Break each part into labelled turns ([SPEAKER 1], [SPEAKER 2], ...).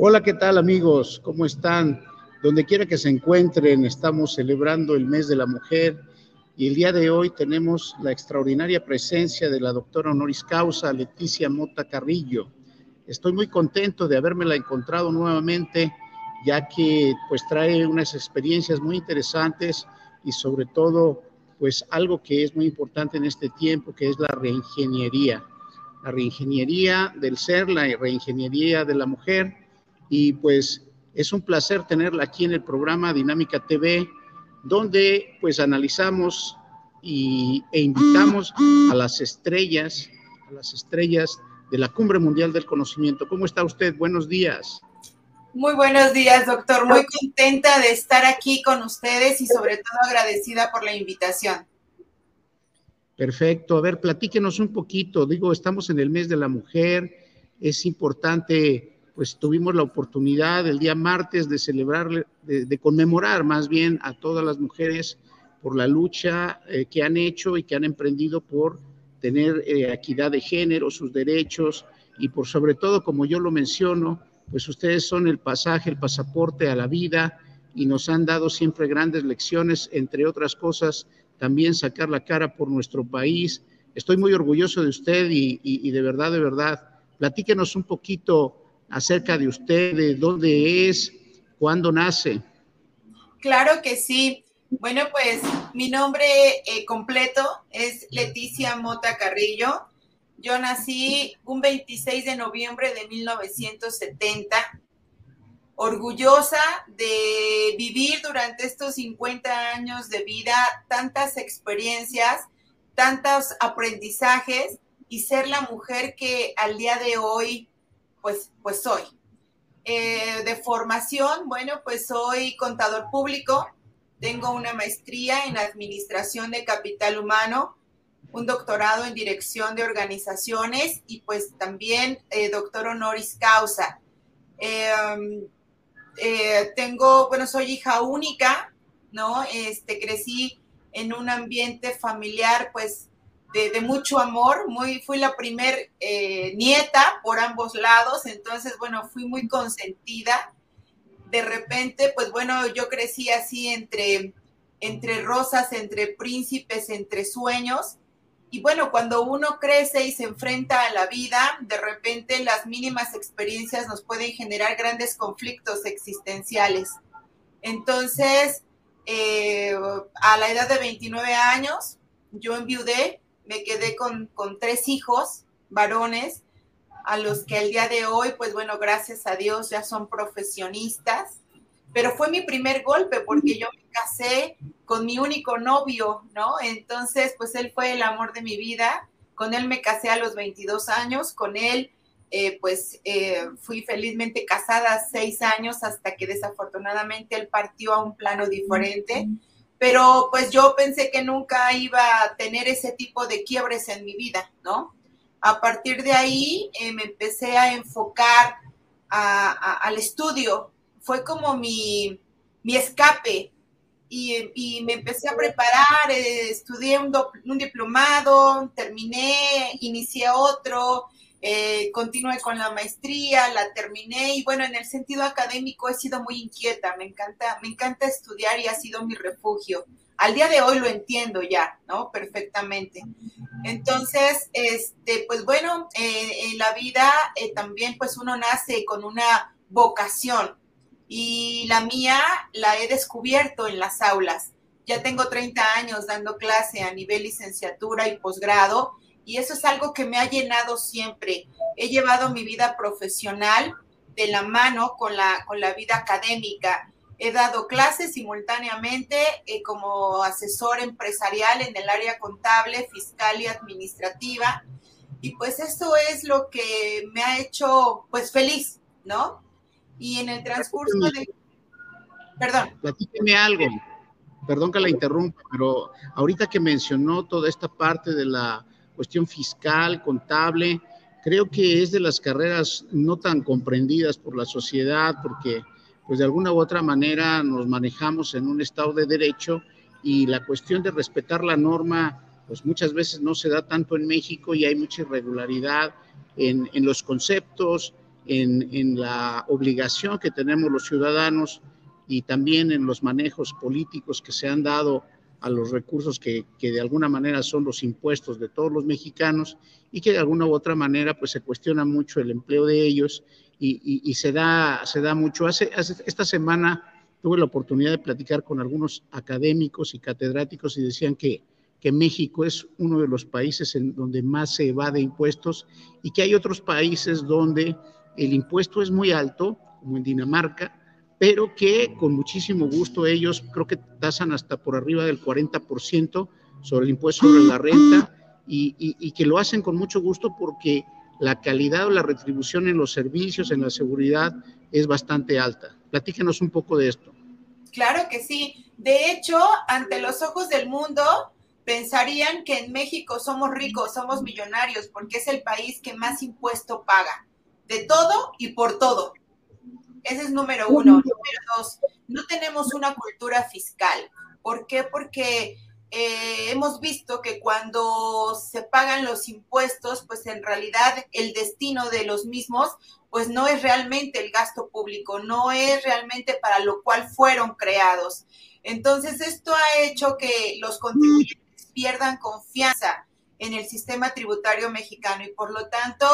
[SPEAKER 1] Hola, ¿qué tal amigos? ¿Cómo están? Donde quiera que se encuentren, estamos celebrando el mes de la mujer y el día de hoy tenemos la extraordinaria presencia de la doctora honoris causa Leticia Mota Carrillo. Estoy muy contento de habérmela encontrado nuevamente, ya que pues trae unas experiencias muy interesantes y sobre todo pues algo que es muy importante en este tiempo, que es la reingeniería. La reingeniería del ser, la reingeniería de la mujer y pues es un placer tenerla aquí en el programa Dinámica TV, donde pues analizamos y, e invitamos a las estrellas, a las estrellas de la Cumbre Mundial del Conocimiento. ¿Cómo está usted? Buenos días.
[SPEAKER 2] Muy buenos días, doctor. Muy contenta de estar aquí con ustedes y sobre todo agradecida por la invitación.
[SPEAKER 1] Perfecto. A ver, platíquenos un poquito. Digo, estamos en el mes de la mujer. Es importante pues tuvimos la oportunidad el día martes de celebrar, de, conmemorar más bien a todas las mujeres por la lucha eh, que han hecho y que han emprendido por tener eh, equidad de género, sus derechos y por sobre todo, como yo lo menciono, pues ustedes son el pasaje, el pasaporte a la vida y nos han dado siempre grandes lecciones, entre otras cosas, también sacar la cara por nuestro país. Estoy muy orgulloso de usted y, y de verdad, de verdad, platíquenos un poquito acerca de usted, de dónde es, cuándo nace.
[SPEAKER 2] Claro que sí. Bueno, pues mi nombre eh, completo es Leticia Mota Carrillo. Yo nací un 26 de noviembre de 1970, orgullosa de vivir durante estos 50 años de vida tantas experiencias, tantos aprendizajes y ser la mujer que al día de hoy pues, pues soy. Eh, de formación, bueno, pues soy contador público, tengo una maestría en administración de capital humano, un doctorado en dirección de organizaciones y pues también eh, doctor honoris causa. Em, eh, tengo, bueno, soy hija única, ¿no? Este, crecí en un ambiente familiar pues de, mucho amor, muy, fui la primer eh, nieta por ambos lados, entonces, bueno, fui muy consentida. De repente, pues bueno, yo crecí así entre, entre rosas, entre príncipes, entre sueños. Y bueno, cuando uno crece y se enfrenta a la vida, de repente las mínimas experiencias nos pueden generar grandes conflictos existenciales. Entonces, eh, a la edad de 29 años, yo enviudé, me quedé con, tres hijos varones, a los que el día de hoy, pues bueno, gracias a Dios ya son profesionistas, pero fue mi primer golpe porque yo me casé con mi único novio, ¿no? Entonces, pues él fue el amor de mi vida, con él me casé a los 22 años, con él, eh, pues eh, fui felizmente casada seis años hasta que desafortunadamente él partió a un plano diferente pero pues yo pensé que nunca iba a tener ese tipo de quiebres en mi vida, ¿no? A partir de ahí eh, me empecé a enfocar al estudio, fue como mi, escape y, me empecé a preparar, eh, estudié un diplomado, terminé, inicié otro, eh, continué con la maestría, la terminé y bueno, en el sentido académico he sido muy inquieta, me encanta, me encanta estudiar y ha sido mi refugio. Al día de hoy lo entiendo ya, ¿no? Perfectamente. Entonces, este, pues bueno, eh, en la vida eh, también pues uno nace con una vocación y la mía la he descubierto en las aulas. Ya tengo 30 años dando clase a nivel licenciatura y posgrado y eso es algo que me ha llenado siempre. He llevado mi vida profesional de la mano con la, con la vida académica. He dado clases simultáneamente eh, como asesor empresarial en el área contable, fiscal y administrativa. Y pues eso es lo que me ha hecho pues feliz, ¿no? Y en el transcurso de...
[SPEAKER 1] Perdón. Platíqueme algo. Perdón que la interrumpa, pero ahorita que mencionó toda esta parte de la cuestión fiscal, contable. Creo que es de las carreras no tan comprendidas por la sociedad porque pues de alguna u otra manera nos manejamos en un estado de derecho y la cuestión de respetar la norma pues muchas veces no se da tanto en México y hay mucha irregularidad en, en los conceptos, en, en la obligación que tenemos los ciudadanos y también en los manejos políticos que se han dado a los recursos que, que, de alguna manera son los impuestos de todos los mexicanos y que de alguna u otra manera pues se cuestiona mucho el empleo de ellos y, y, se, da, se da mucho. Hace, hace, esta semana tuve la oportunidad de platicar con algunos académicos y catedráticos y decían que, que México es uno de los países en donde más se evade impuestos y que hay otros países donde el impuesto es muy alto, como en Dinamarca, pero que con muchísimo gusto ellos creo que tasan hasta por arriba del 40% sobre el impuesto sobre la renta y, y, que lo hacen con mucho gusto porque la calidad o la retribución en los servicios, en la seguridad, es bastante alta. Platíquenos un poco de esto.
[SPEAKER 2] Claro que sí. De hecho, ante los ojos del mundo, pensarían que en México somos ricos, somos millonarios, porque es el país que más impuesto paga, de todo y por todo. Ese es número uno. Número dos, no tenemos una cultura fiscal. ¿Por qué? Porque eh, hemos visto que cuando se pagan los impuestos, pues en realidad el destino de los mismos, pues no es realmente el gasto público, no es realmente para lo cual fueron creados. Entonces, esto ha hecho que los contribuyentes pierdan confianza en el sistema tributario mexicano y por lo tanto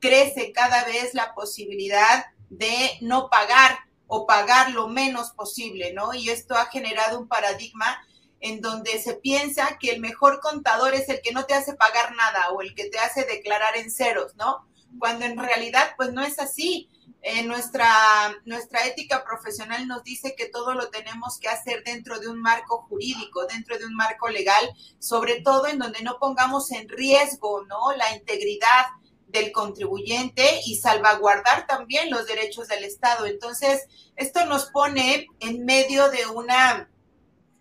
[SPEAKER 2] crece cada vez la posibilidad de no pagar o pagar lo menos posible, ¿no? Y esto ha generado un paradigma en donde se piensa que el mejor contador es el que no te hace pagar nada o el que te hace declarar en ceros, ¿no? Cuando en realidad pues no es así. Eh, nuestra, nuestra ética profesional nos dice que todo lo tenemos que hacer dentro de un marco jurídico, dentro de un marco legal, sobre todo en donde no pongamos en riesgo, ¿no? La integridad, del contribuyente y salvaguardar también los derechos del Estado. Entonces, esto nos pone en medio de una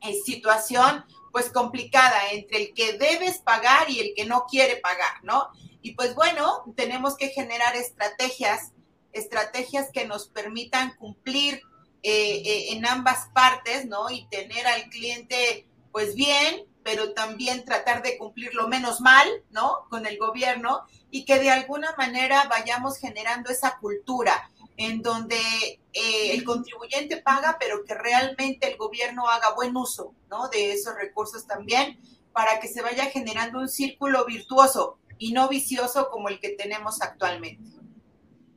[SPEAKER 2] eh, situación pues complicada entre el que debes pagar y el que no quiere pagar, ¿no? Y pues bueno, tenemos que generar estrategias, estrategias que nos permitan cumplir eh, eh, en ambas partes, ¿no? Y tener al cliente pues bien, pero también tratar de cumplir lo menos mal, ¿no? Con el gobierno y que de alguna manera vayamos generando esa cultura en donde eh, el contribuyente paga, pero que realmente el gobierno haga buen uso, ¿no? De esos recursos también para que se vaya generando un círculo virtuoso y no vicioso como el que tenemos actualmente.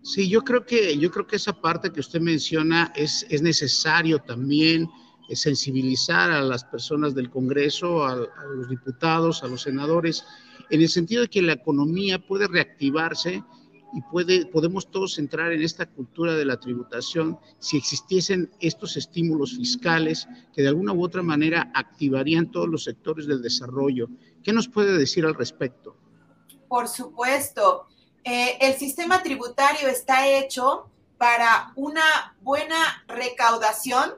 [SPEAKER 1] Sí, yo creo que, yo creo que esa parte que usted menciona es, es necesario también sensibilizar a las personas del Congreso, a, a, los diputados, a los senadores, en el sentido de que la economía puede reactivarse y puede, podemos todos entrar en esta cultura de la tributación si existiesen estos estímulos fiscales que de alguna u otra manera activarían todos los sectores del desarrollo. ¿Qué nos puede decir al respecto?
[SPEAKER 2] Por supuesto. Eh, el sistema tributario está hecho para una buena recaudación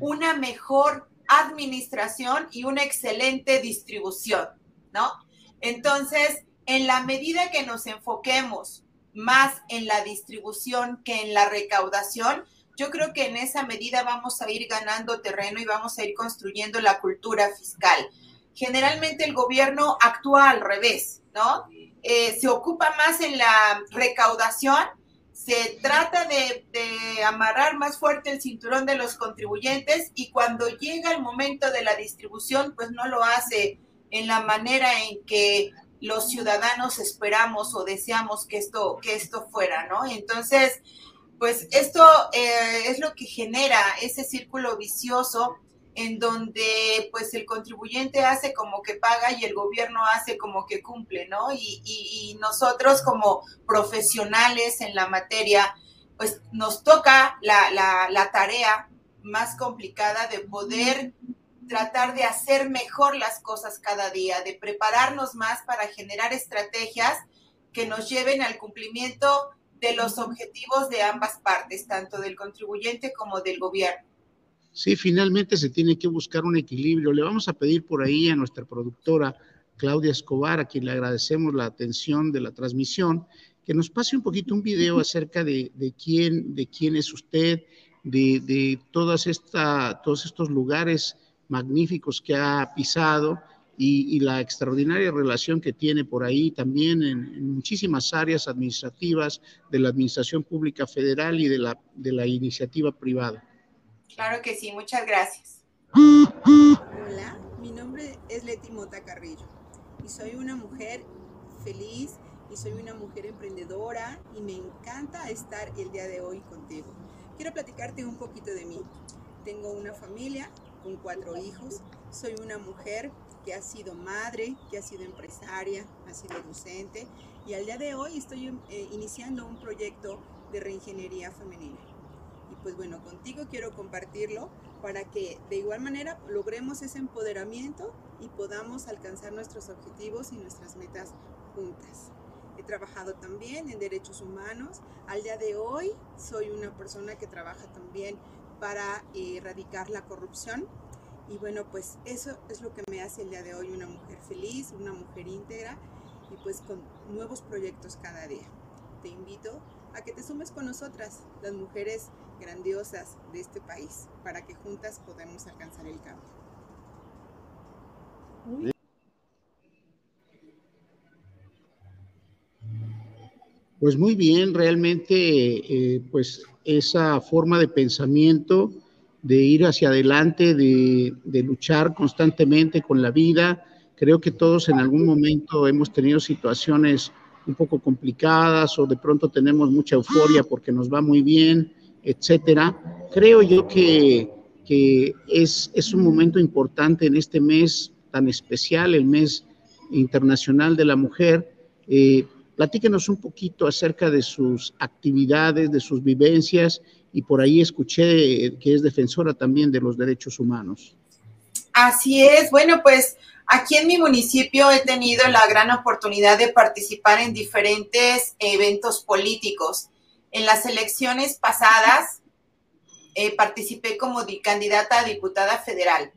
[SPEAKER 2] una mejor administración y una excelente distribución, ¿no? Entonces, en la medida que nos enfoquemos más en la distribución que en la recaudación, yo creo que en esa medida vamos a ir ganando terreno y vamos a ir construyendo la cultura fiscal. Generalmente el gobierno actúa al revés, ¿no? Eh, se ocupa más en la recaudación se trata de, amarrar más fuerte el cinturón de los contribuyentes y cuando llega el momento de la distribución, pues no lo hace en la manera en que los ciudadanos esperamos o deseamos que esto, que esto fuera, ¿no? Entonces, pues esto eh, es lo que genera ese círculo vicioso en donde pues el contribuyente hace como que paga y el gobierno hace como que cumple, ¿no? Y, y, y, nosotros como profesionales en la materia, pues nos toca la, la, la tarea más complicada de poder tratar de hacer mejor las cosas cada día, de prepararnos más para generar estrategias que nos lleven al cumplimiento de los objetivos de ambas partes, tanto del contribuyente como del gobierno.
[SPEAKER 1] Sí, finalmente se tiene que buscar un equilibrio. Le vamos a pedir por ahí a nuestra productora Claudia Escobar, a quien le agradecemos la atención de la transmisión, que nos pase un poquito un video acerca de, de quién, de quién es usted, de, de todas esta, todos estos lugares magníficos que ha pisado y, la extraordinaria relación que tiene por ahí también en, muchísimas áreas administrativas de la Administración Pública Federal y de la, de la iniciativa privada.
[SPEAKER 2] Claro que sí, muchas gracias.
[SPEAKER 3] Hola, mi nombre es Leti Mota Carrillo y soy una mujer feliz y soy una mujer emprendedora y me encanta estar el día de hoy contigo. Quiero platicarte un poquito de mí. Tengo una familia con cuatro hijos, soy una mujer que ha sido madre, que ha sido empresaria, ha sido docente y al día de hoy estoy eh, iniciando un proyecto de reingeniería femenina. Pues bueno, contigo quiero compartirlo para que de igual manera logremos ese empoderamiento y podamos alcanzar nuestros objetivos y nuestras metas juntas. He trabajado también en derechos humanos. Al día de hoy soy una persona que trabaja también para eh, erradicar la corrupción y bueno, pues eso es lo que me hace el día de hoy una mujer feliz, una mujer íntegra y pues con nuevos proyectos cada día. Te invito a que te sumes con nosotras, las mujeres grandiosas de este país, para que juntas podamos alcanzar el cambio.
[SPEAKER 1] Pues muy bien, realmente, eh, pues esa forma de pensamiento de ir hacia adelante, de, luchar constantemente con la vida. Creo que todos en algún momento hemos tenido situaciones un poco complicadas o de pronto tenemos mucha euforia porque nos va muy bien, etcétera. Creo yo que, es, es, un momento importante en este mes tan especial, el mes internacional de la mujer. Eh, platíquenos un poquito acerca de sus actividades, de sus vivencias y por ahí escuché que es defensora también de los derechos humanos.
[SPEAKER 2] Así es, bueno, pues aquí en mi municipio he tenido la gran oportunidad de participar en diferentes eventos políticos. En las elecciones pasadas eh, participé como candidata a diputada federal,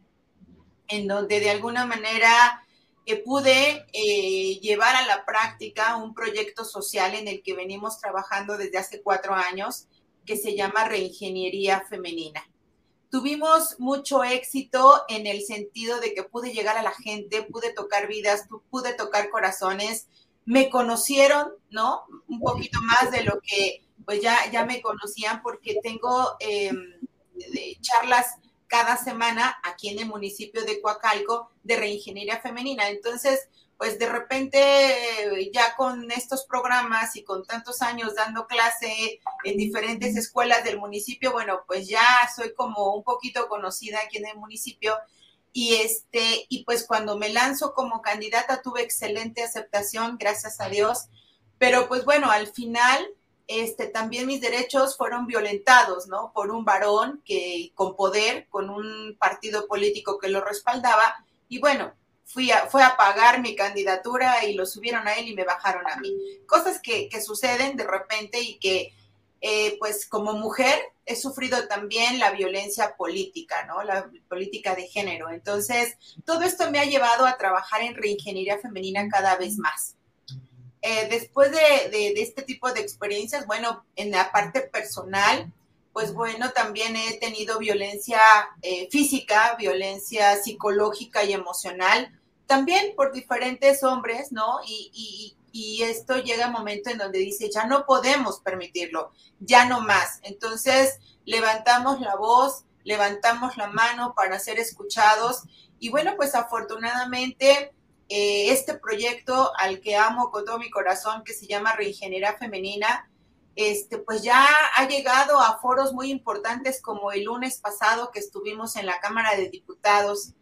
[SPEAKER 2] en donde de alguna manera eh, pude eh, llevar a la práctica un proyecto social en el que venimos trabajando desde hace cuatro años que se llama Reingeniería Femenina. Tuvimos mucho éxito en el sentido de que pude llegar a la gente, pude tocar vidas, pude tocar corazones, me conocieron, ¿no? Un poquito más de lo que pues ya, ya me conocían porque tengo em, charlas cada semana aquí en el municipio de Coacalco de reingeniería femenina. Entonces, pues de repente ya con estos programas y con tantos años dando clase en diferentes escuelas del municipio, bueno, pues ya soy como un poquito conocida aquí en el municipio y este y pues cuando me lanzo como candidata tuve excelente aceptación, gracias a Dios, pero pues bueno, al final este también mis derechos fueron violentados, ¿no? Por un varón que con poder, con un partido político que lo respaldaba y bueno, fui a, fue a pagar mi candidatura y lo subieron a él y me bajaron a mí. Cosas que, suceden de repente y que, eh, pues como mujer, he sufrido también la violencia política, ¿no? La política de género. Entonces, todo esto me ha llevado a trabajar en reingeniería femenina cada vez más. Eh, después de, este tipo de experiencias, bueno, en la parte personal, pues bueno, también he tenido violencia eh, física, violencia psicológica y emocional, también por diferentes hombres, ¿no? Y, esto llega a un momento en donde dice, ya no podemos permitirlo, ya no más. Entonces, levantamos la voz, levantamos la mano para ser escuchados. Y bueno, pues afortunadamente, eh, este proyecto al que amo con todo mi corazón, que se llama Reingeniería Femenina, este, pues ya ha llegado a foros muy importantes como el lunes pasado que estuvimos en la Cámara de Diputados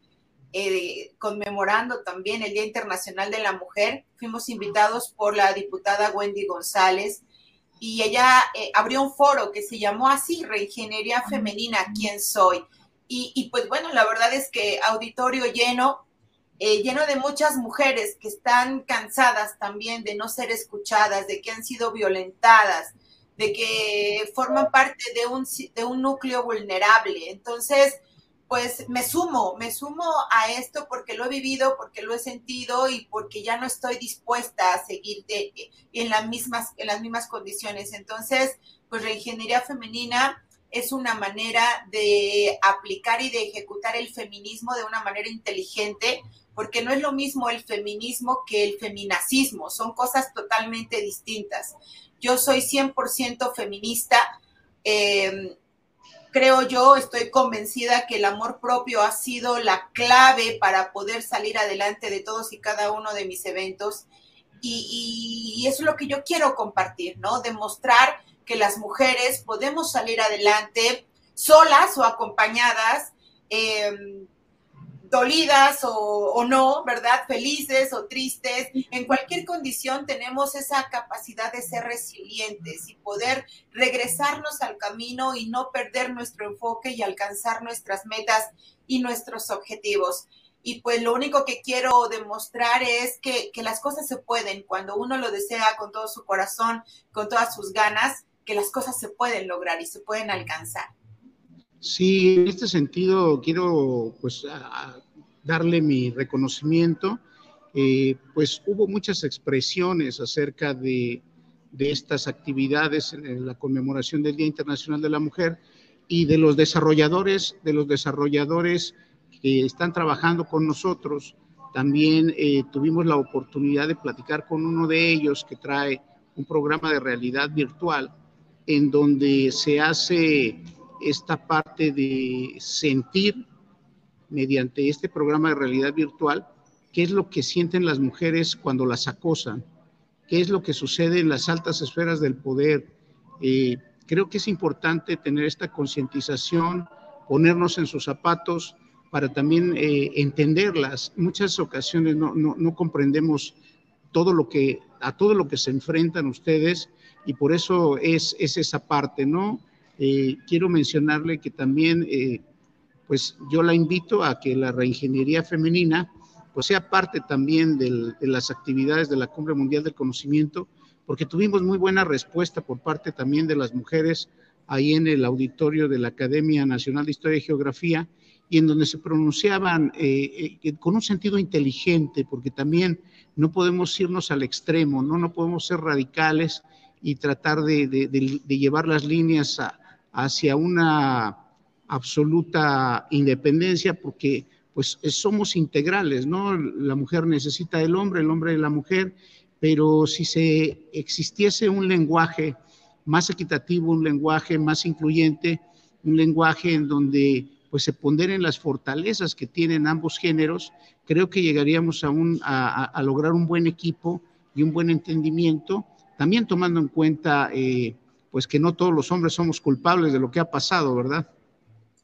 [SPEAKER 2] eh, conmemorando también el Día Internacional de la Mujer. Fuimos invitados por la diputada Wendy González y ella eh, abrió un foro que se llamó así, Reingeniería Femenina, ¿quién soy? Y, pues bueno, la verdad es que auditorio lleno, eh, lleno de muchas mujeres que están cansadas también de no ser escuchadas, de que han sido violentadas, de que forman parte de un, de un núcleo vulnerable. Entonces, pues me sumo, me sumo a esto porque lo he vivido, porque lo he sentido y porque ya no estoy dispuesta a seguir en, las mismas, en las mismas condiciones. Entonces, pues la ingeniería femenina es una manera de aplicar y de ejecutar el feminismo de una manera inteligente porque no es lo mismo el feminismo que el feminacismo, son cosas totalmente distintas. Yo soy 100% feminista. Eh, creo yo, estoy convencida que el amor propio ha sido la clave para poder salir adelante de todos y cada uno de mis eventos. Y, eso es lo que yo quiero compartir, ¿no? Demostrar que las mujeres podemos salir adelante solas o acompañadas, eh, dolidas o, no, ¿verdad? Felices o tristes. En cualquier condición tenemos esa capacidad de ser resilientes y poder regresarnos al camino y no perder nuestro enfoque y alcanzar nuestras metas y nuestros objetivos. Y pues lo único que quiero demostrar es que, que las cosas se pueden cuando uno lo desea con todo su corazón, con todas sus ganas, que las cosas se pueden lograr y se pueden alcanzar.
[SPEAKER 1] Sí, en este sentido quiero pues darle mi reconocimiento. Eh, pues hubo muchas expresiones acerca de, estas actividades en la conmemoración del Día Internacional de la Mujer y de los desarrolladores, de los desarrolladores que están trabajando con nosotros. También eh, tuvimos la oportunidad de platicar con uno de ellos que trae un programa de realidad virtual en donde se hace esta parte de sentir mediante este programa de realidad virtual qué es lo que sienten las mujeres cuando las acosan, qué es lo que sucede en las altas esferas del poder. Eh, creo que es importante tener esta concientización, ponernos en sus zapatos para también eh, entenderlas. Muchas ocasiones no, no, no comprendemos todo lo que, a todo lo que se enfrentan ustedes y por eso es, es esa parte, ¿no? Eh, quiero mencionarle que también, eh, pues yo la invito a que la reingeniería femenina, pues sea parte también de las actividades de la Cumbre Mundial del Conocimiento, porque tuvimos muy buena respuesta por parte también de las mujeres ahí en el auditorio de la Academia Nacional de Historia y Geografía, y en donde se pronunciaban eh, eh, con un sentido inteligente, porque también no podemos irnos al extremo, no, no podemos ser radicales y tratar de, llevar las líneas hacia una absoluta independencia porque pues somos integrales, ¿no? La mujer necesita del hombre, el hombre de la mujer, pero si se existiese un lenguaje más equitativo, un lenguaje más incluyente, un lenguaje en donde pues se ponderen las fortalezas que tienen ambos géneros, creo que llegaríamos a, un, a, lograr un buen equipo y un buen entendimiento, también tomando en cuenta eh, pues que no todos los hombres somos culpables de lo que ha pasado, ¿verdad?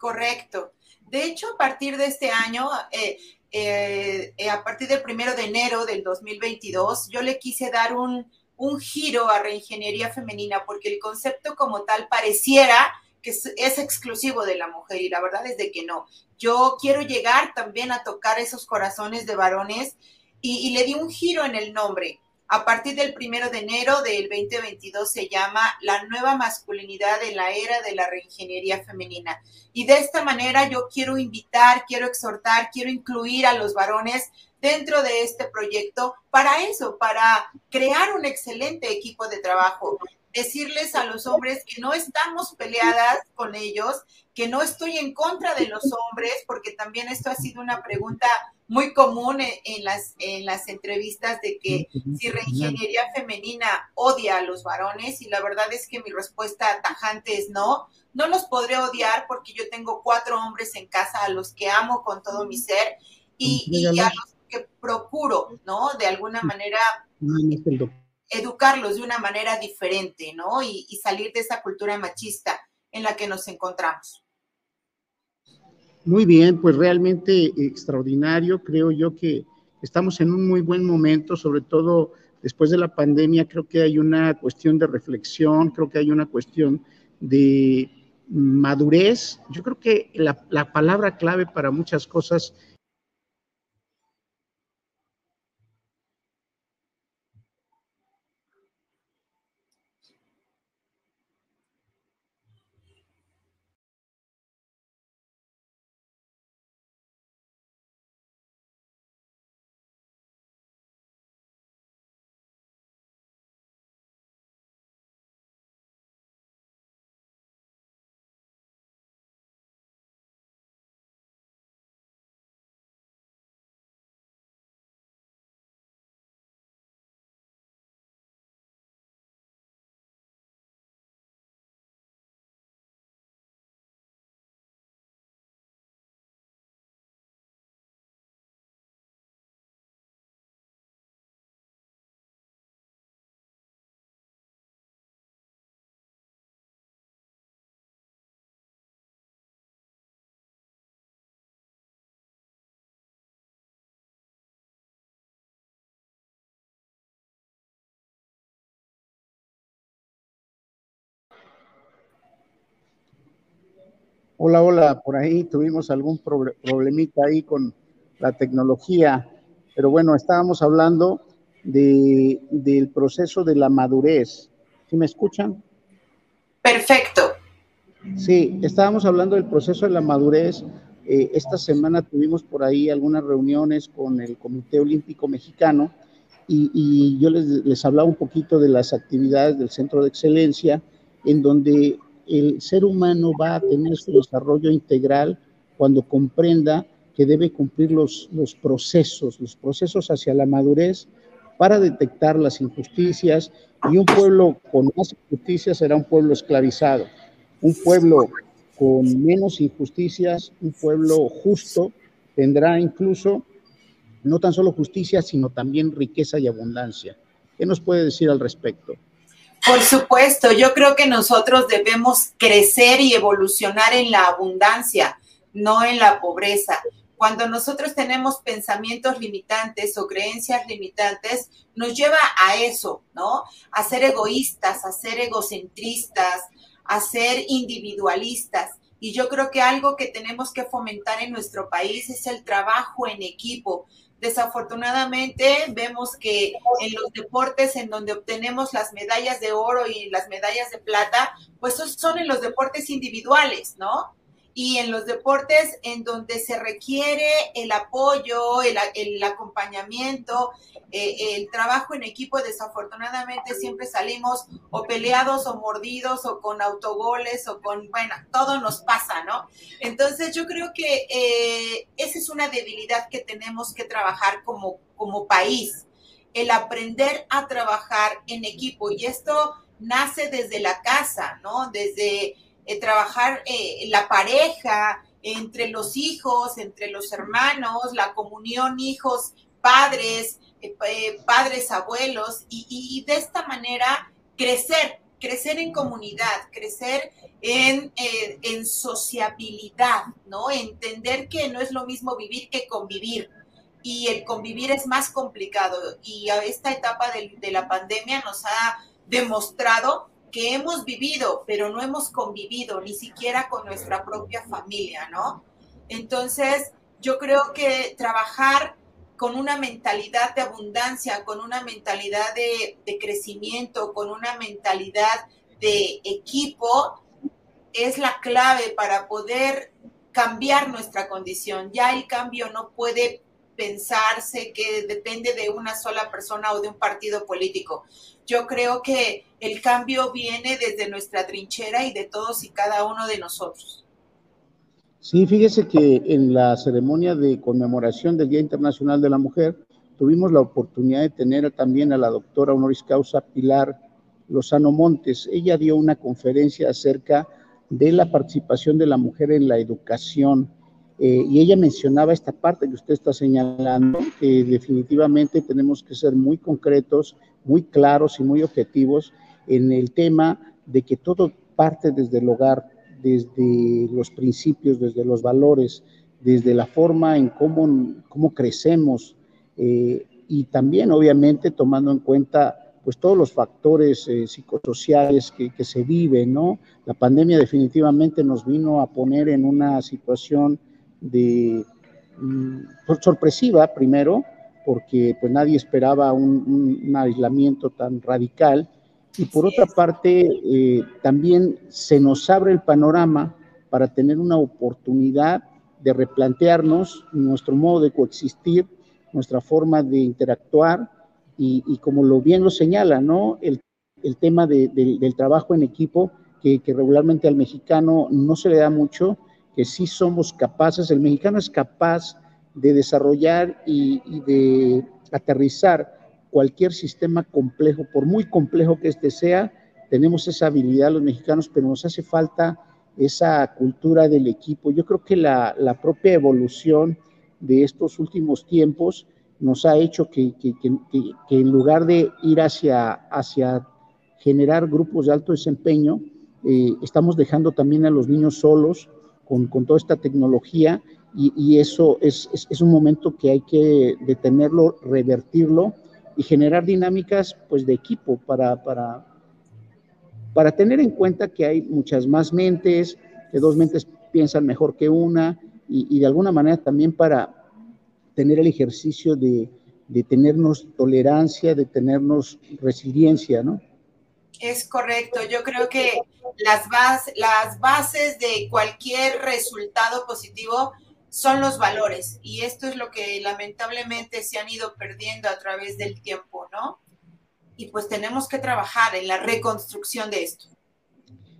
[SPEAKER 2] Correcto. De hecho, a partir de este año, eh, eh, a partir del primero de enero del 2022, yo le quise dar un, un giro a reingeniería femenina porque el concepto como tal pareciera que es, exclusivo de la mujer y la verdad es de que no. Yo quiero llegar también a tocar esos corazones de varones y le di un giro en el nombre. A partir del primero de enero del 2022 se llama La nueva masculinidad en la era de la reingeniería femenina. Y de esta manera yo quiero invitar, quiero exhortar, quiero incluir a los varones dentro de este proyecto para eso, para crear un excelente equipo de trabajo. Decirles a los hombres que no estamos peleadas con ellos, que no estoy en contra de los hombres, porque también esto ha sido una pregunta muy común en, en, las, en las entrevistas de que si reingeniería femenina odia a los varones y la verdad es que mi respuesta tajante es no, no los podré odiar porque yo tengo cuatro hombres en casa a los que amo con todo mi ser y, y a los que procuro, ¿no? De alguna manera educarlos de una manera diferente, ¿no? Y, salir de esa cultura machista en la que nos encontramos.
[SPEAKER 1] Muy bien, pues realmente extraordinario. Creo yo que estamos en un muy buen momento, sobre todo después de la pandemia. Creo que hay una cuestión de reflexión, creo que hay una cuestión de madurez. Yo creo que la, la palabra clave para muchas cosas Hola, hola, por ahí tuvimos algún problemita ahí con la tecnología, pero bueno, estábamos hablando de, del proceso de la madurez. ¿Sí me escuchan?
[SPEAKER 2] Perfecto.
[SPEAKER 1] Sí, estábamos hablando del proceso de la madurez. Eh, esta semana tuvimos por ahí algunas reuniones con el Comité Olímpico Mexicano y, yo les, les, hablaba un poquito de las actividades del Centro de Excelencia, en donde el ser humano va a tener su desarrollo integral cuando comprenda que debe cumplir los, procesos, los procesos hacia la madurez para detectar las injusticias y un pueblo con más injusticias será un pueblo esclavizado. Un pueblo con menos injusticias, un pueblo justo, tendrá incluso no tan solo justicia, sino también riqueza y abundancia. ¿Qué nos puede decir al respecto?
[SPEAKER 2] Por supuesto, yo creo que nosotros debemos crecer y evolucionar en la abundancia, no en la pobreza. Cuando nosotros tenemos pensamientos limitantes o creencias limitantes, nos lleva a eso, ¿no? A ser egoístas, a ser egocentristas, a ser individualistas. Y yo creo que algo que tenemos que fomentar en nuestro país es el trabajo en equipo. Desafortunadamente vemos que en los deportes en donde obtenemos las medallas de oro y las medallas de plata, pues son en los deportes individuales, ¿no? Y en los deportes en donde se requiere el apoyo, el, acompañamiento, eh, el trabajo en equipo, desafortunadamente siempre salimos o peleados o mordidos o con autogoles o con, bueno, todo nos pasa, ¿no? Entonces yo creo que eh, esa es una debilidad que tenemos que trabajar como, como país, el aprender a trabajar en equipo y esto nace desde la casa, ¿no? Desde eh, trabajar eh, la pareja, entre los hijos, entre los hermanos, la comunión hijos, padres, eh, padres, abuelos, y, de esta manera crecer, crecer en comunidad, crecer en, en sociabilidad, ¿no? Entender que no es lo mismo vivir que convivir. Y el convivir es más complicado. Y esta etapa de la pandemia nos ha demostrado que hemos vivido, pero no hemos convivido ni siquiera con nuestra propia familia, ¿no? Entonces, yo creo que trabajar con una mentalidad de abundancia, con una mentalidad de, crecimiento, con una mentalidad de equipo, es la clave para poder cambiar nuestra condición. Ya el cambio no puede pensarse que depende de una sola persona o de un partido político. Yo creo que el cambio viene desde nuestra trinchera y de todos y cada uno de nosotros.
[SPEAKER 1] Sí, fíjese que en la ceremonia de conmemoración del Día Internacional de la Mujer tuvimos la oportunidad de tener también a la doctora honoris causa Pilar Lozano Montes. Ella dio una conferencia acerca de la participación de la mujer en la educación eh, y ella mencionaba esta parte que usted está señalando, que definitivamente tenemos que ser muy concretos, muy claros y muy objetivos en el tema de que todo parte desde el hogar, desde los principios, desde los valores, desde la forma en cómo, cómo crecemos eh, y también obviamente tomando en cuenta pues todos los factores eh, psicosociales que, se viven, ¿no? La pandemia definitivamente nos vino a poner en una situación de mm, sorpresiva primero, porque pues nadie esperaba un, aislamiento tan radical, y por otra parte eh, también se nos abre el panorama para tener una oportunidad de replantearnos nuestro modo de coexistir, nuestra forma de interactuar, y, como lo bien lo señala, ¿no? El, tema del trabajo en equipo, que, que regularmente al mexicano no se le da mucho, que sí somos capaces, el mexicano es capaz de desarrollar y, de aterrizar cualquier sistema complejo, por muy complejo que este sea, tenemos esa habilidad los mexicanos, pero nos hace falta esa cultura del equipo. Yo creo que la, propia evolución de estos últimos tiempos nos ha hecho que, en lugar de ir hacia, hacia generar grupos de alto desempeño, eh, estamos dejando también a los niños solos, con, toda esta tecnología y, eso es, es, un momento que hay que detenerlo, revertirlo y generar dinámicas pues de equipo para, para, para tener en cuenta que hay muchas más mentes, que dos mentes piensan mejor que una y, de alguna manera también para tener el ejercicio de, de tenernos tolerancia, de tenernos resiliencia, ¿no?
[SPEAKER 2] Es correcto. Yo creo que las, las bases de cualquier resultado positivo son los valores y esto es lo que lamentablemente se han ido perdiendo a través del tiempo, ¿no? Y pues tenemos que trabajar en la reconstrucción de esto.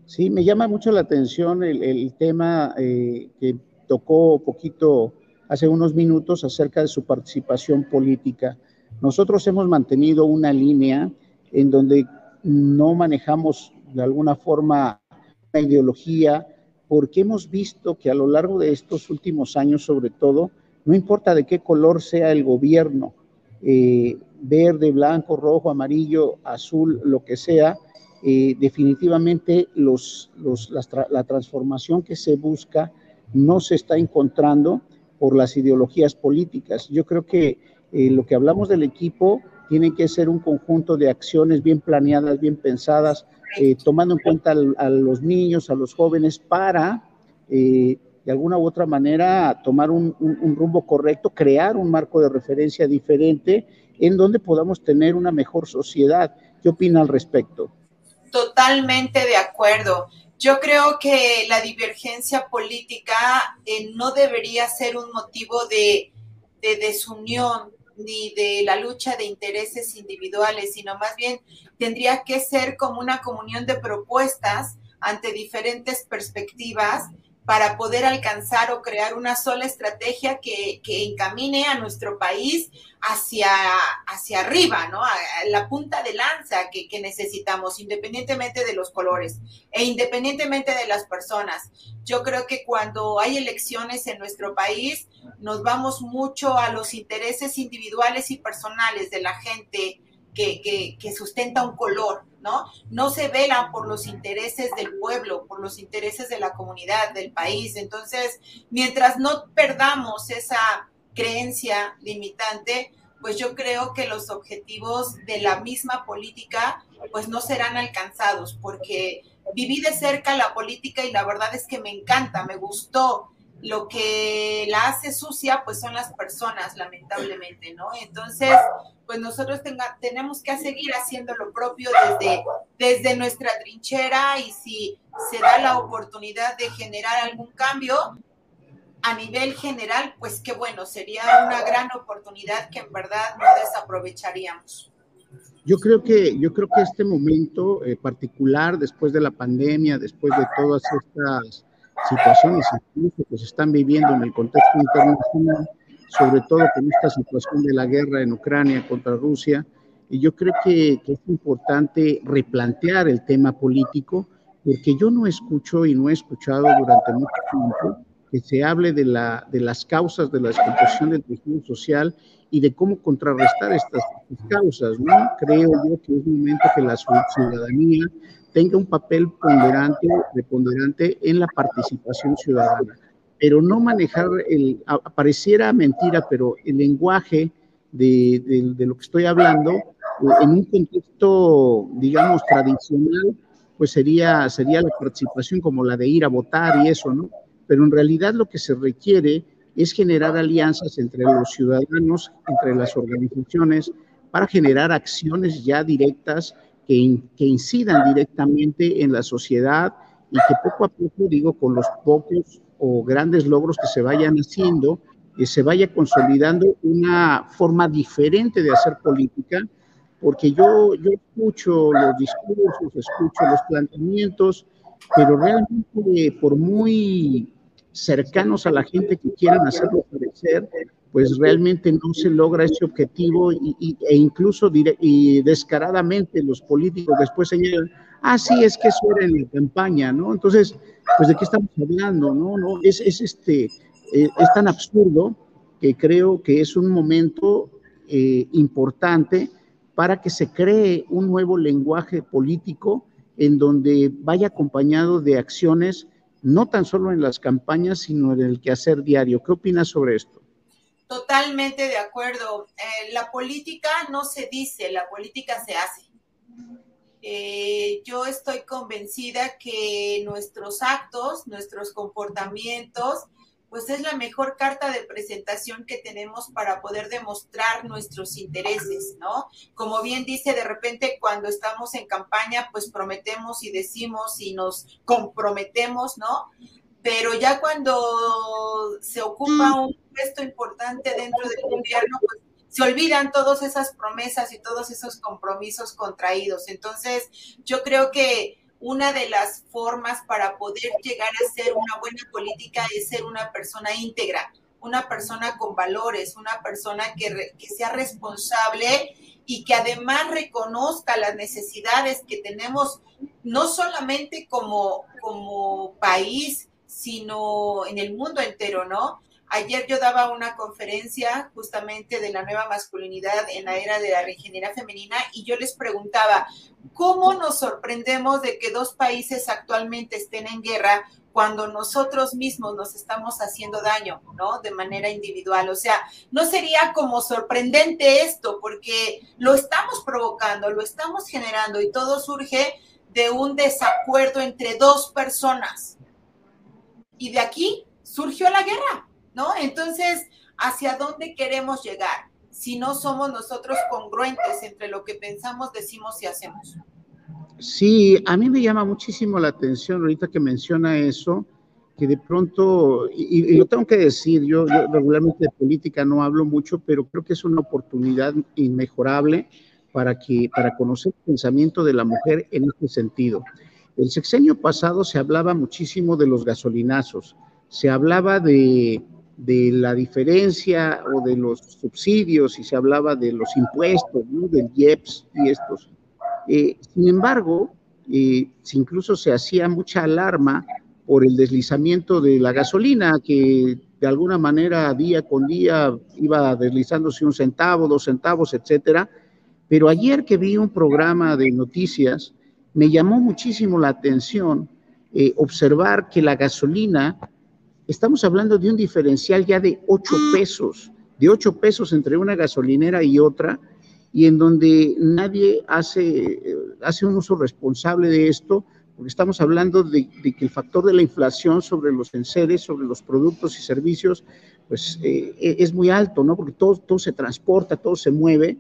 [SPEAKER 1] Sí, me llama mucho la atención el, tema eh, que tocó poquito hace unos minutos acerca de su participación política. Nosotros hemos mantenido una línea en donde no manejamos de alguna forma una ideología, porque hemos visto que a lo largo de estos últimos años, sobre todo, no importa de qué color sea el gobierno, eh, verde, blanco, rojo, amarillo, azul, lo que sea, eh, definitivamente la, transformación que se busca no se está encontrando por las ideologías políticas. Yo creo que eh, lo que hablamos del equipo tiene que ser un conjunto de acciones bien planeadas, bien pensadas, eh, tomando en cuenta a los niños, a los jóvenes, para eh, de alguna u otra manera tomar un, rumbo correcto, crear un marco de referencia diferente en donde podamos tener una mejor sociedad. ¿Qué opina al respecto?
[SPEAKER 2] Totalmente de acuerdo. Yo creo que la divergencia política eh, no debería ser un motivo de desunión, ni de la lucha de intereses individuales, sino más bien tendría que ser como una comunión de propuestas ante diferentes perspectivas para poder alcanzar o crear una sola estrategia que, encamine a nuestro país hacia, hacia arriba, ¿no? La punta de lanza que, que, necesitamos, independientemente de los colores e independientemente de las personas. Yo creo que cuando hay elecciones en nuestro país, nos vamos mucho a los intereses individuales y personales de la gente que, que, sustenta un color, ¿no? Se velan por los intereses del pueblo, por los intereses de la comunidad, del país. Entonces, mientras no perdamos esa creencia limitante, pues yo creo que los objetivos de la misma política, pues no serán alcanzados, porque viví de cerca la política y la verdad es que me encanta, me gustó, lo que la hace sucia, pues son las personas, lamentablemente, ¿no? Entonces, pues nosotros tenemos que seguir haciendo lo propio desde, desde nuestra trinchera y si se da la oportunidad de generar algún cambio a nivel general, pues qué bueno, sería una gran oportunidad que en verdad no desaprovecharíamos.
[SPEAKER 1] Yo creo que, yo creo que este momento eh, particular, después de la pandemia, después de todas estas situaciones que se están viviendo en el contexto internacional, sobre todo con esta situación de la guerra en Ucrania contra Rusia. Y yo creo que, es importante replantear el tema político, porque yo no escucho y no he escuchado durante mucho tiempo que se hable de, la, de las causas de la descomposición del tejido social y de cómo contrarrestar estas, causas. ¿no? Creo yo que es momento que la ciudadanía tenga un papel ponderante, preponderante en la participación ciudadana, pero no manejar el, pareciera mentira, pero el lenguaje de, de, lo que estoy hablando en un contexto, digamos, tradicional, pues sería, sería la participación como la de ir a votar y eso, ¿no? Pero en realidad lo que se requiere es generar alianzas entre los ciudadanos, entre las organizaciones, para generar acciones ya directas que, incidan directamente en la sociedad y que poco a poco, digo, con los pocos o grandes logros que se vayan haciendo, que se vaya consolidando una forma diferente de hacer política, porque yo, yo escucho los discursos, escucho los planteamientos, pero realmente por muy cercanos a la gente que quieran hacerlo parecer, pues realmente no se logra ese objetivo y, e incluso y descaradamente los políticos después señalan, ah, sí, es que eso era en la campaña, ¿no? Entonces, pues de qué estamos hablando, ¿no? no es, es, este, eh, es tan absurdo que creo que es un momento eh, importante para que se cree un nuevo lenguaje político en donde vaya acompañado de acciones no tan solo en las campañas, sino en el quehacer diario. ¿Qué opinas sobre esto?
[SPEAKER 2] Totalmente de acuerdo. Eh, la política no se dice, la política se hace. Eh, yo estoy convencida que nuestros actos, nuestros comportamientos, pues es la mejor carta de presentación que tenemos para poder demostrar nuestros intereses, ¿no? Como bien dice, de repente cuando estamos en campaña, pues prometemos y decimos y nos comprometemos, ¿no? Pero ya cuando se ocupa un puesto importante dentro del gobierno, pues se olvidan todas esas promesas y todos esos compromisos contraídos. Entonces, yo creo que una de las formas para poder llegar a ser una buena política es ser una persona íntegra, una persona con valores, una persona que, sea responsable y que además reconozca las necesidades que tenemos, no solamente como, como país, sino en el mundo entero, ¿no? Ayer yo daba una conferencia justamente de la nueva masculinidad en la era de la reingeniería femenina y yo les preguntaba, ¿cómo nos sorprendemos de que dos países actualmente estén en guerra cuando nosotros mismos nos estamos haciendo daño, ¿no? De manera individual. O sea, no sería como sorprendente esto, porque lo estamos provocando, lo estamos generando y todo surge de un desacuerdo entre dos personas. Y de aquí surgió la guerra. ¿no? Entonces, ¿hacia dónde queremos llegar si no somos nosotros congruentes entre lo que pensamos, decimos y hacemos?
[SPEAKER 1] Sí, a mí me llama muchísimo la atención ahorita que menciona eso, que de pronto, y, lo tengo que decir, yo, regularmente de política no hablo mucho, pero creo que es una oportunidad inmejorable para, que, para conocer el pensamiento de la mujer en este sentido. El sexenio pasado se hablaba muchísimo de los gasolinazos, se hablaba de, la diferencia o de los subsidios y se hablaba de los impuestos, del IEPS y estos. Eh, sin embargo, eh, incluso se hacía mucha alarma por el deslizamiento de la gasolina, que de alguna manera día con día iba deslizándose un centavo, dos centavos, etcétera. Pero ayer que vi un programa de noticias, me llamó muchísimo la atención eh, observar que la gasolina estamos hablando de un diferencial ya de 8 pesos, de 8 pesos entre una gasolinera y otra, y en donde nadie hace, hace un uso responsable de esto, porque estamos hablando de, que el factor de la inflación sobre los enseres, sobre los productos y servicios, pues eh, e, es muy alto, ¿no? Porque todo, todo se transporta, todo se mueve,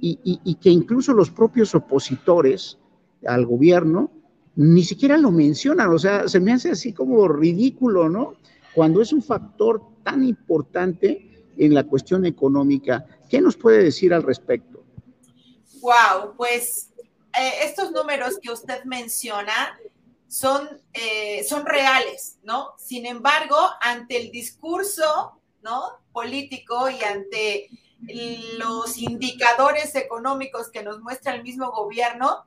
[SPEAKER 1] y, y que incluso los propios opositores al gobierno ni siquiera lo mencionan, o sea, se me hace así como ridículo, ¿no? cuando es un factor tan importante en la cuestión económica. ¿Qué nos puede decir al respecto?
[SPEAKER 2] Wow, pues eh, estos números que usted menciona son, eh, son reales, ¿no? Sin embargo, ante el discurso, ¿no? Político y ante los indicadores económicos que nos muestra el mismo gobierno,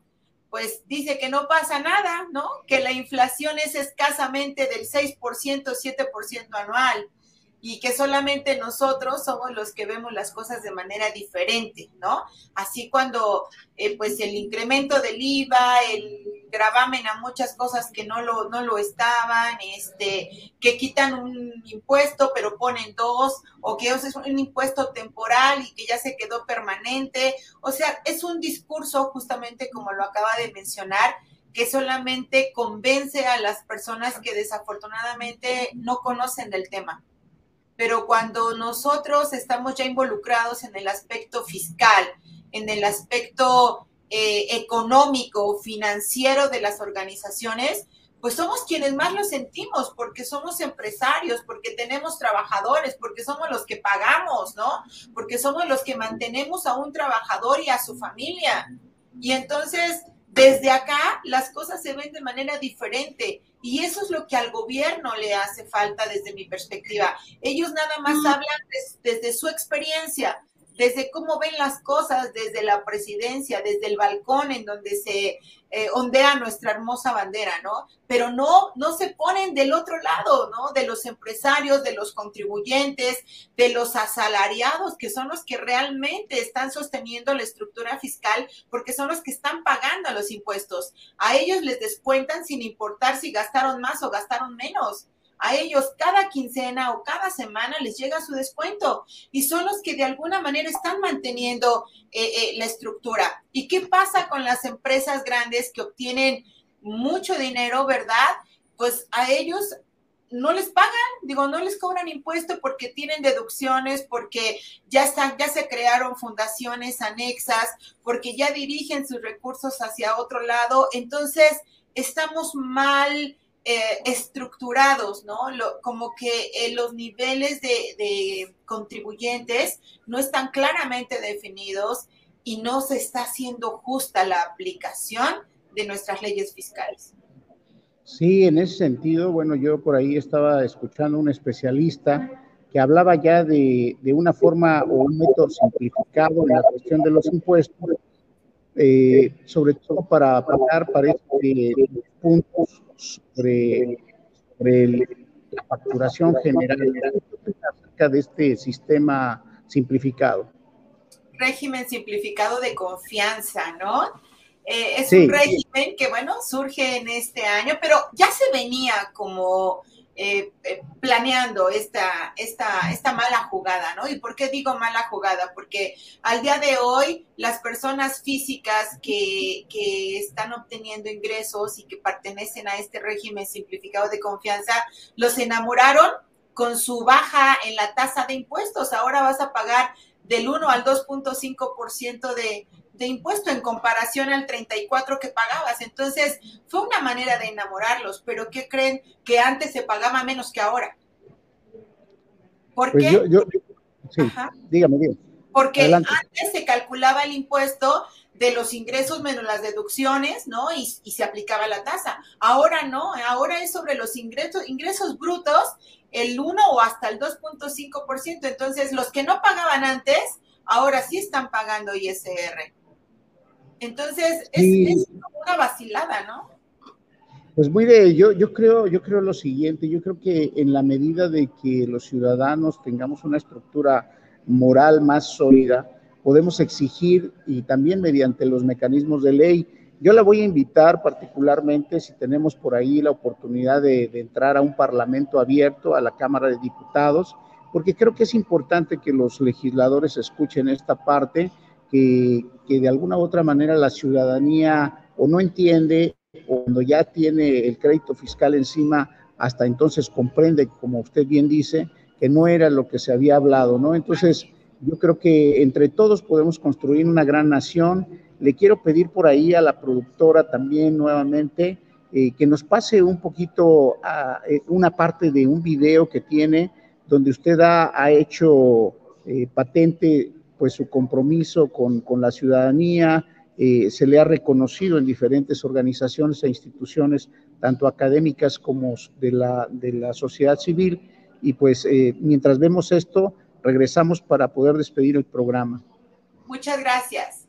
[SPEAKER 2] pues dice que no pasa nada, ¿no? Que la inflación es escasamente del 6%, 7% anual y que solamente nosotros somos los que vemos las cosas de manera diferente, ¿no? Así cuando, eh, pues, el incremento del IVA, el gravamen a muchas cosas que no lo, no lo estaban, este, que quitan un impuesto pero ponen dos, o que es un impuesto temporal y que ya se quedó permanente. O sea, es un discurso, justamente como lo acaba de mencionar, que solamente convence a las personas que desafortunadamente no conocen del tema pero cuando nosotros estamos ya involucrados en el aspecto fiscal, en el aspecto eh, económico, financiero de las organizaciones, pues somos quienes más lo sentimos, porque somos empresarios, porque tenemos trabajadores, porque somos los que pagamos, ¿no? Porque somos los que mantenemos a un trabajador y a su familia. Y entonces, desde acá, las cosas se ven de manera diferente. Y eso es lo que al gobierno le hace falta desde mi perspectiva. Ellos nada más hablan desde su experiencia, desde cómo ven las cosas, desde la presidencia, desde el balcón en donde se eh, ondea nuestra hermosa bandera, ¿no? Pero no, no se ponen del otro lado, ¿no? De los empresarios, de los contribuyentes, de los asalariados, que son los que realmente están sosteniendo la estructura fiscal, porque son los que están pagando los impuestos. A ellos les descuentan sin importar si gastaron más o gastaron menos. A ellos cada quincena o cada semana les llega su descuento y son los que de alguna manera están manteniendo eh, eh, la estructura. ¿Y qué pasa con las empresas grandes que obtienen mucho dinero, verdad? Pues a ellos no les pagan, digo, no les cobran impuesto porque tienen deducciones, porque ya están, ya se crearon fundaciones anexas, porque ya dirigen sus recursos hacia otro lado. Entonces, estamos mal eh, estructurados, ¿no? como que eh, los niveles de, contribuyentes no están claramente definidos y no se está haciendo justa la aplicación de nuestras leyes fiscales.
[SPEAKER 1] Sí, en ese sentido, bueno, yo por ahí estaba escuchando un especialista que hablaba ya de, una forma o un método simplificado en la cuestión de los impuestos, eh, sobre todo para pagar, parece puntos sobre, la facturación general acerca de este sistema simplificado.
[SPEAKER 2] Régimen simplificado de confianza, ¿no? Eh, es un régimen que, bueno, surge en este año, pero ya se venía como eh, eh, planeando esta, esta, esta mala jugada, ¿no? ¿Y por qué digo mala jugada? Porque al día de hoy las personas físicas que, que están obteniendo ingresos y que pertenecen a este régimen simplificado de confianza, los enamoraron con su baja en la tasa de impuestos. Ahora vas a pagar del 1 al 2.5% de, de impuesto en comparación al 34 que pagabas. Entonces, fue una manera de enamorarlos, pero ¿qué creen que antes se pagaba menos que ahora?
[SPEAKER 1] ¿Por pues qué? sí, dígame, dígame.
[SPEAKER 2] Porque antes se calculaba el impuesto de los ingresos menos las deducciones, ¿no? Y, y, se aplicaba la tasa. Ahora no, ahora es sobre los ingresos, ingresos brutos, el 1 o hasta el 2.5%. Entonces, los que no pagaban antes, ahora sí están pagando ISR. Entonces, es, una vacilada, ¿no?
[SPEAKER 1] Pues muy yo, yo creo, yo creo lo siguiente, yo creo que en la medida de que los ciudadanos tengamos una estructura moral más sólida, podemos exigir y también mediante los mecanismos de ley. Yo la voy a invitar particularmente si tenemos por ahí la oportunidad de, de entrar a un parlamento abierto, a la Cámara de Diputados, porque creo que es importante que los legisladores escuchen esta parte que, de alguna u otra manera la ciudadanía o no entiende o cuando ya tiene el crédito fiscal encima, hasta entonces comprende, como usted bien dice, que no era lo que se había hablado, ¿no? Entonces, yo creo que entre todos podemos construir una gran nación. Le quiero pedir por ahí a la productora también nuevamente eh, que nos pase un poquito a, eh, una parte de un video que tiene donde usted ha, ha hecho eh, patente pues su compromiso con, con la ciudadanía, eh, se le ha reconocido en diferentes organizaciones e instituciones, tanto académicas como de la, de la sociedad civil. Y pues eh, mientras vemos esto, regresamos para poder despedir el programa.
[SPEAKER 2] Muchas gracias.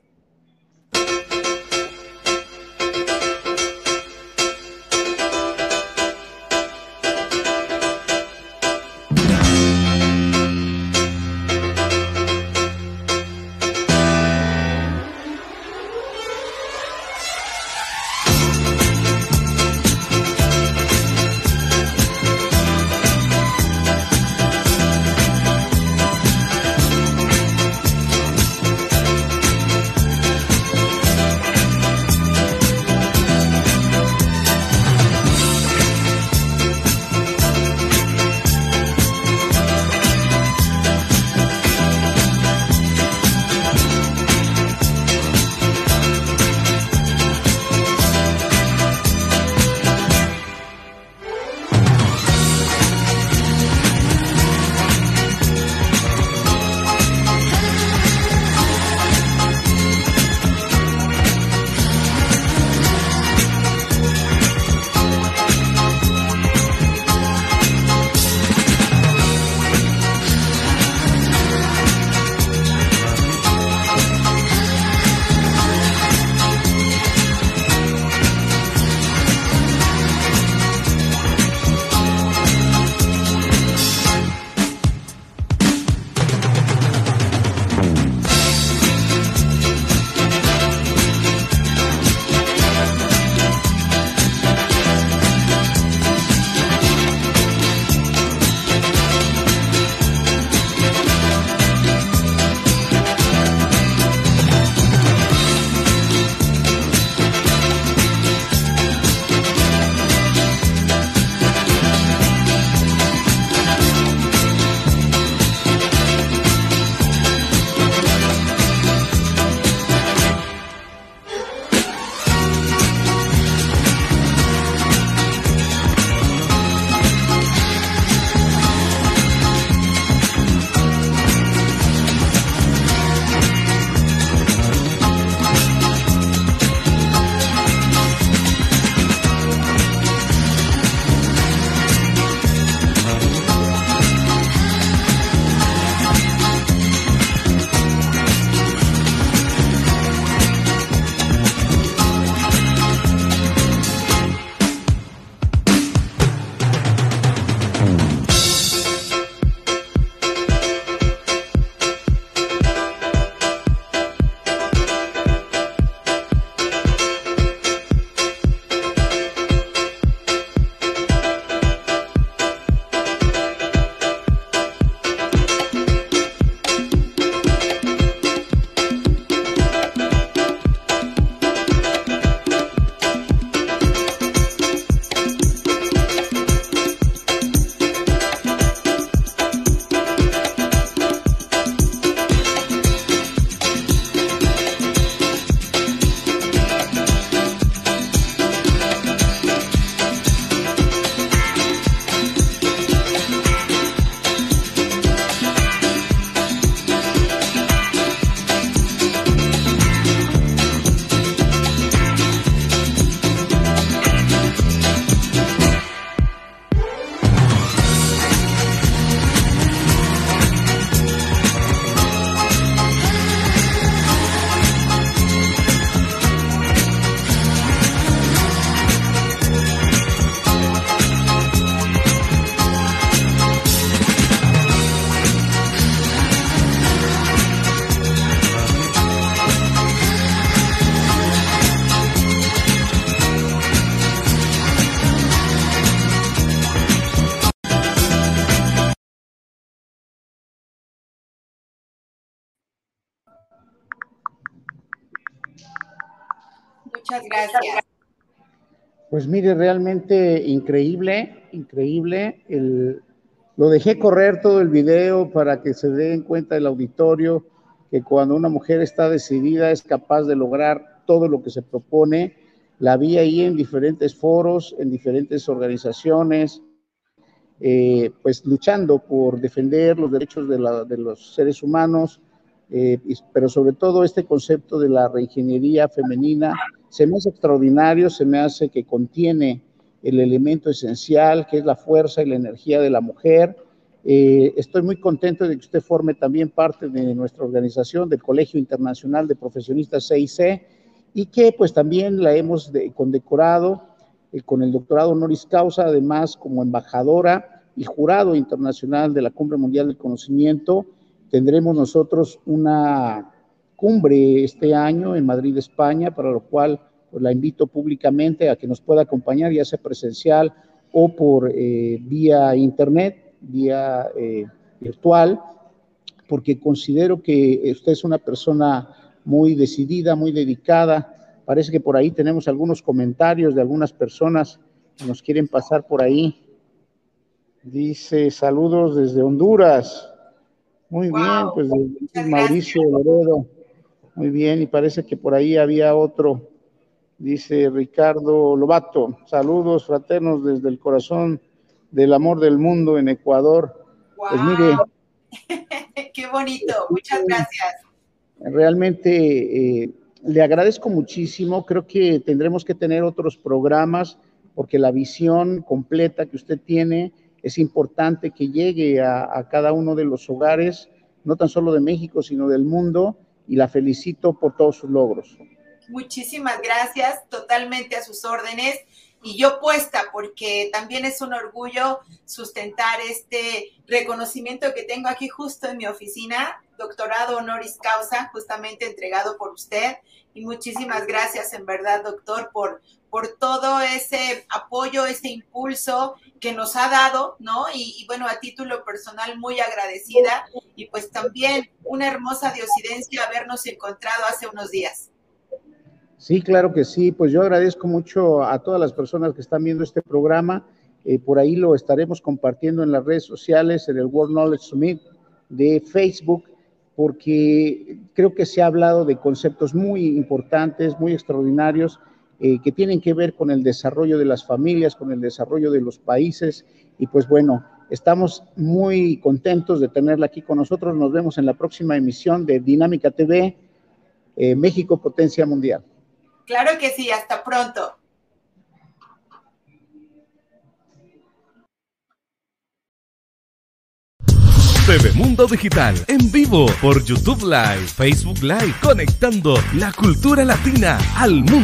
[SPEAKER 2] Gracias.
[SPEAKER 1] Pues mire, realmente increíble, increíble. lo dejé correr todo el video para que se den cuenta el auditorio que cuando una mujer está decidida es capaz de lograr todo lo que se propone. La vi ahí en diferentes foros, en diferentes organizaciones, eh, pues luchando por defender los derechos de, los seres humanos, eh, pero sobre todo este concepto de la reingeniería femenina se me hace extraordinario, se me hace que contiene el elemento esencial, que es la fuerza y la energía de la mujer. Eh, estoy muy contento de que usted forme también parte de nuestra organización, del Colegio Internacional de Profesionistas CIC, y que pues también la hemos condecorado con el doctorado honoris causa, además como embajadora y jurado internacional de la Cumbre Mundial del Conocimiento. Tendremos nosotros una cumbre este año en Madrid, España, para lo cual pues, la invito públicamente a que nos pueda acompañar, ya sea presencial o por eh, vía internet, vía eh, virtual, porque considero que usted es una persona muy decidida, muy dedicada. Parece que por ahí tenemos algunos comentarios de algunas personas que nos quieren pasar por ahí. Dice, saludos desde Honduras. Muy bien, pues Mauricio Loredo. Muy bien, y parece que por ahí había otro. Dice Ricardo Lobato, saludos fraternos desde el corazón del amor del mundo en Ecuador.
[SPEAKER 2] Pues mire. Qué bonito, muchas gracias.
[SPEAKER 1] Realmente eh, le agradezco muchísimo. Creo que tendremos que tener otros programas porque la visión completa que usted tiene es importante que llegue a, cada uno de los hogares, no tan solo de México, sino del mundo, y la felicito por todos sus logros.
[SPEAKER 2] Muchísimas gracias, totalmente a sus órdenes y yo puesta porque también es un orgullo sustentar este reconocimiento que tengo aquí justo en mi oficina, doctorado honoris causa, justamente entregado por usted. Y muchísimas gracias en verdad, doctor, por, por todo ese apoyo, ese impulso que nos ha dado, ¿no? Y, bueno, a título personal muy agradecida y pues también una hermosa diosidencia habernos encontrado hace unos días.
[SPEAKER 1] Sí, claro que sí. Pues yo agradezco mucho a todas las personas que están viendo este programa. Eh, por ahí lo estaremos compartiendo en las redes sociales, en el World Knowledge Summit de Facebook, porque creo que se ha hablado de conceptos muy importantes, muy extraordinarios eh, que tienen que ver con el desarrollo de las familias, con el desarrollo de los países. Y pues bueno, estamos muy contentos de tenerla aquí con nosotros. Nos vemos en la próxima emisión de Dinámica TV, eh, México Potencia Mundial.
[SPEAKER 2] Claro que sí, hasta pronto.
[SPEAKER 4] TV Mundo Digital en vivo por YouTube Live, Facebook Live, conectando la cultura latina al mundo.